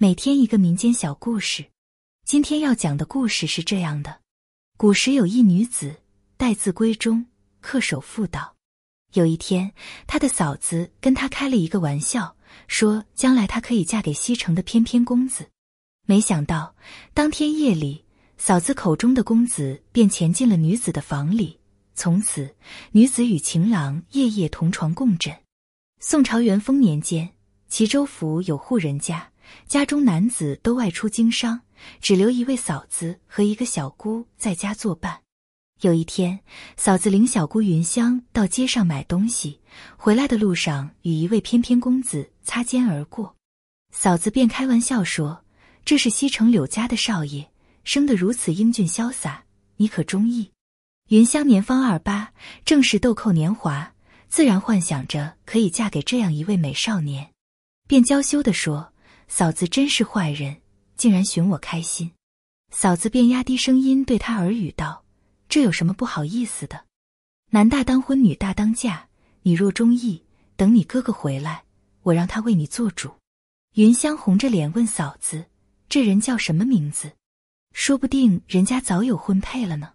每天一个民间小故事。今天要讲的故事是这样的：古时有一女子，待字闺中，恪守妇道。有一天，她的嫂子跟她开了一个玩笑，说将来她可以嫁给西城的翩翩公子。没想到，当天夜里，嫂子口中的公子便潜进了女子的房里，从此女子与情郎夜夜同床共枕。宋朝元丰年间，齐州府有户人家，家中男子都外出经商，只留一位嫂子和一个小姑在家作伴。有一天，嫂子领小姑云香到街上买东西，回来的路上与一位翩翩公子擦肩而过，嫂子便开玩笑说：“这是西城柳家的少爷，生得如此英俊潇洒，你可中意？”云香年方二八，正是豆蔻年华。自然幻想着可以嫁给这样一位美少年，便娇羞地说：“嫂子真是坏人，竟然寻我开心。”嫂子便压低声音对他耳语道：“这有什么不好意思的？男大当婚，女大当嫁。你若中意，等你哥哥回来，我让他为你做主。”云香红着脸问嫂子：“这人叫什么名字？说不定人家早有婚配了呢。”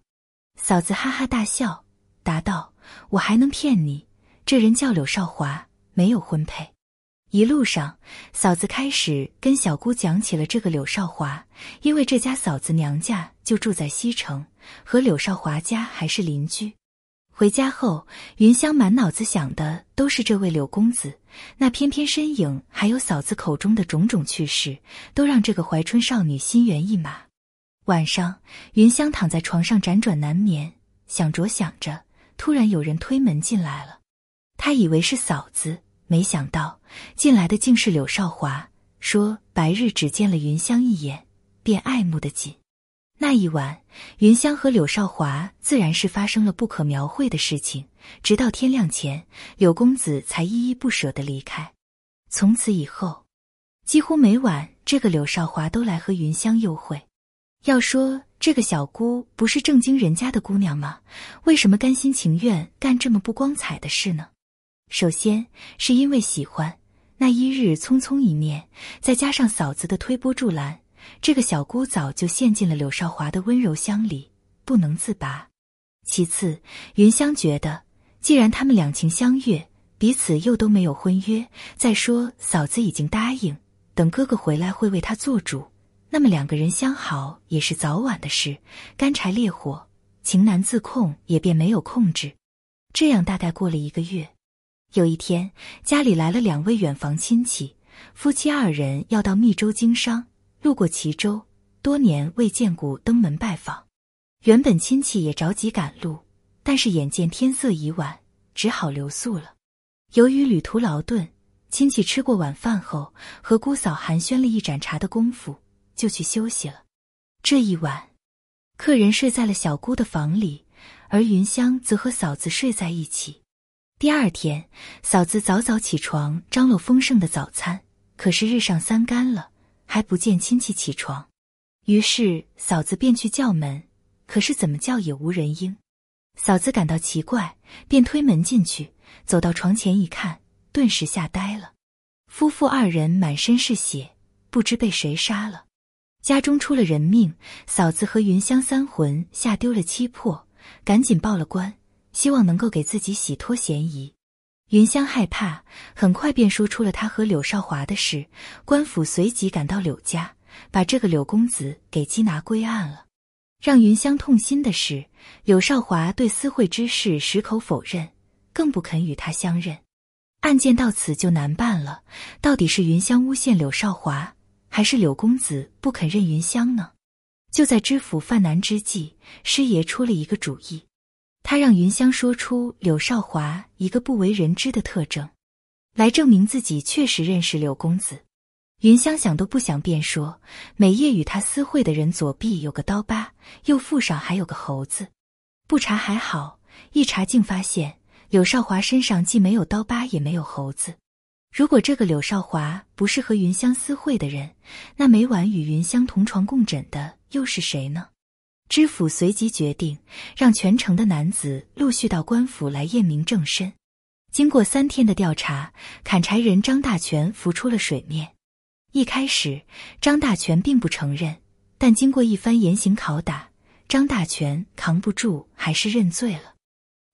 嫂子哈哈大笑，答道：“我还能骗你？”这人叫柳少华，没有婚配。一路上，嫂子开始跟小姑讲起了这个柳少华，因为这家嫂子娘家就住在西城，和柳少华家还是邻居。回家后，云香满脑子想的都是这位柳公子，那翩翩身影，还有嫂子口中的种种趣事，都让这个怀春少女心猿意马。晚上，云香躺在床上辗转难眠，想着想着，突然有人推门进来了。她以为是嫂子，没想到进来的竟是柳少华。说白日只见了云香一眼，便爱慕的紧。那一晚，云香和柳少华自然是发生了不可描绘的事情。直到天亮前，柳公子才依依不舍的离开。从此以后，几乎每晚这个柳少华都来和云香幽会。要说这个小姑不是正经人家的姑娘吗？为什么甘心情愿干这么不光彩的事呢？首先是因为喜欢，那一日匆匆一面，再加上嫂子的推波助澜，这个小姑早就陷进了柳少华的温柔乡里，不能自拔。其次，云香觉得，既然他们两情相悦，彼此又都没有婚约，再说嫂子已经答应，等哥哥回来会为他做主，那么两个人相好也是早晚的事，干柴烈火，情难自控，也便没有控制。这样大概过了一个月。有一天，家里来了两位远房亲戚，夫妻二人要到密州经商，路过齐州，多年未见故，登门拜访。原本亲戚也着急赶路，但是眼见天色已晚，只好留宿了。由于旅途劳顿，亲戚吃过晚饭后，和姑嫂寒暄了一盏茶的功夫，就去休息了。这一晚，客人睡在了小姑的房里，而云香则和嫂子睡在一起。第二天，嫂子早早起床，张罗丰盛的早餐。可是日上三竿了，还不见亲戚起床。于是嫂子便去叫门，可是怎么叫也无人应。嫂子感到奇怪，便推门进去，走到床前一看，顿时吓呆了。夫妇二人满身是血，不知被谁杀了。家中出了人命，嫂子和云香三魂吓丢了七魄，赶紧报了官。希望能够给自己洗脱嫌疑，云香害怕，很快便说出了他和柳少华的事。官府随即赶到柳家，把这个柳公子给缉拿归案了。让云香痛心的是，柳少华对私会之事矢口否认，更不肯与他相认。案件到此就难办了，到底是云香诬陷柳少华，还是柳公子不肯认云香呢？就在知府犯难之际，师爷出了一个主意。他让云香说出柳少华一个不为人知的特征，来证明自己确实认识柳公子。云香想都不想便说，每夜与他私会的人左臂有个刀疤，右腹上还有个猴子。不查还好，一查竟发现柳少华身上既没有刀疤，也没有猴子。如果这个柳少华不是和云香私会的人，那每晚与云香同床共枕的又是谁呢？知府随即决定，让全城的男子陆续到官府来验明正身。经过三天的调查，砍柴人张大全浮出了水面。一开始，张大全并不承认，但经过一番严刑拷打，张大全扛不住，还是认罪了。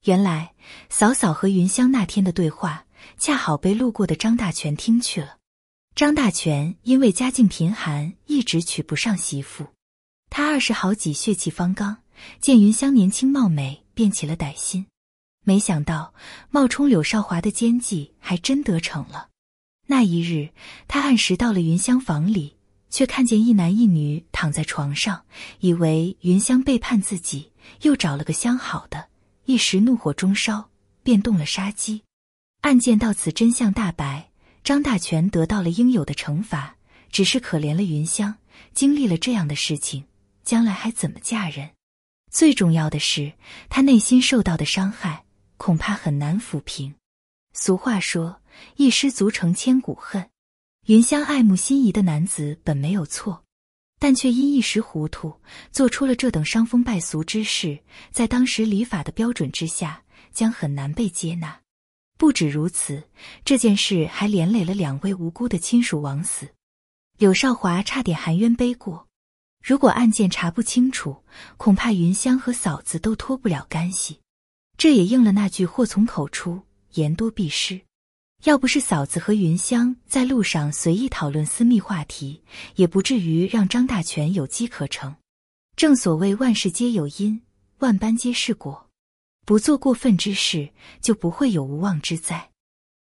原来，嫂嫂和云香那天的对话，恰好被路过的张大全听去了。张大全因为家境贫寒，一直娶不上媳妇。他二十好几，血气方刚，见云香年轻貌美，便起了歹心。没想到冒充柳少华的奸计还真得逞了。那一日，他按时到了云香房里，却看见一男一女躺在床上，以为云香背叛自己，又找了个相好的，一时怒火中烧，便动了杀机。案件到此真相大白，张大全得到了应有的惩罚，只是可怜了云香，经历了这样的事情，将来还怎么嫁人？最重要的是，他内心受到的伤害，恐怕很难抚平。俗话说。一失足成千古恨。云香爱慕心仪的男子本没有错，但却因一时糊涂，做出了这等伤风败俗之事，在当时礼法的标准之下，将很难被接纳。不止如此，这件事还连累了两位无辜的亲属枉死。柳少华差点含冤背过。如果案件查不清楚，恐怕云香和嫂子都脱不了干系。这也应了那句“祸从口出，言多必失”。要不是嫂子和云香在路上随意讨论私密话题，也不至于让张大全有机可乘。正所谓万事皆有因，万般皆是果，不做过分之事，就不会有无妄之灾。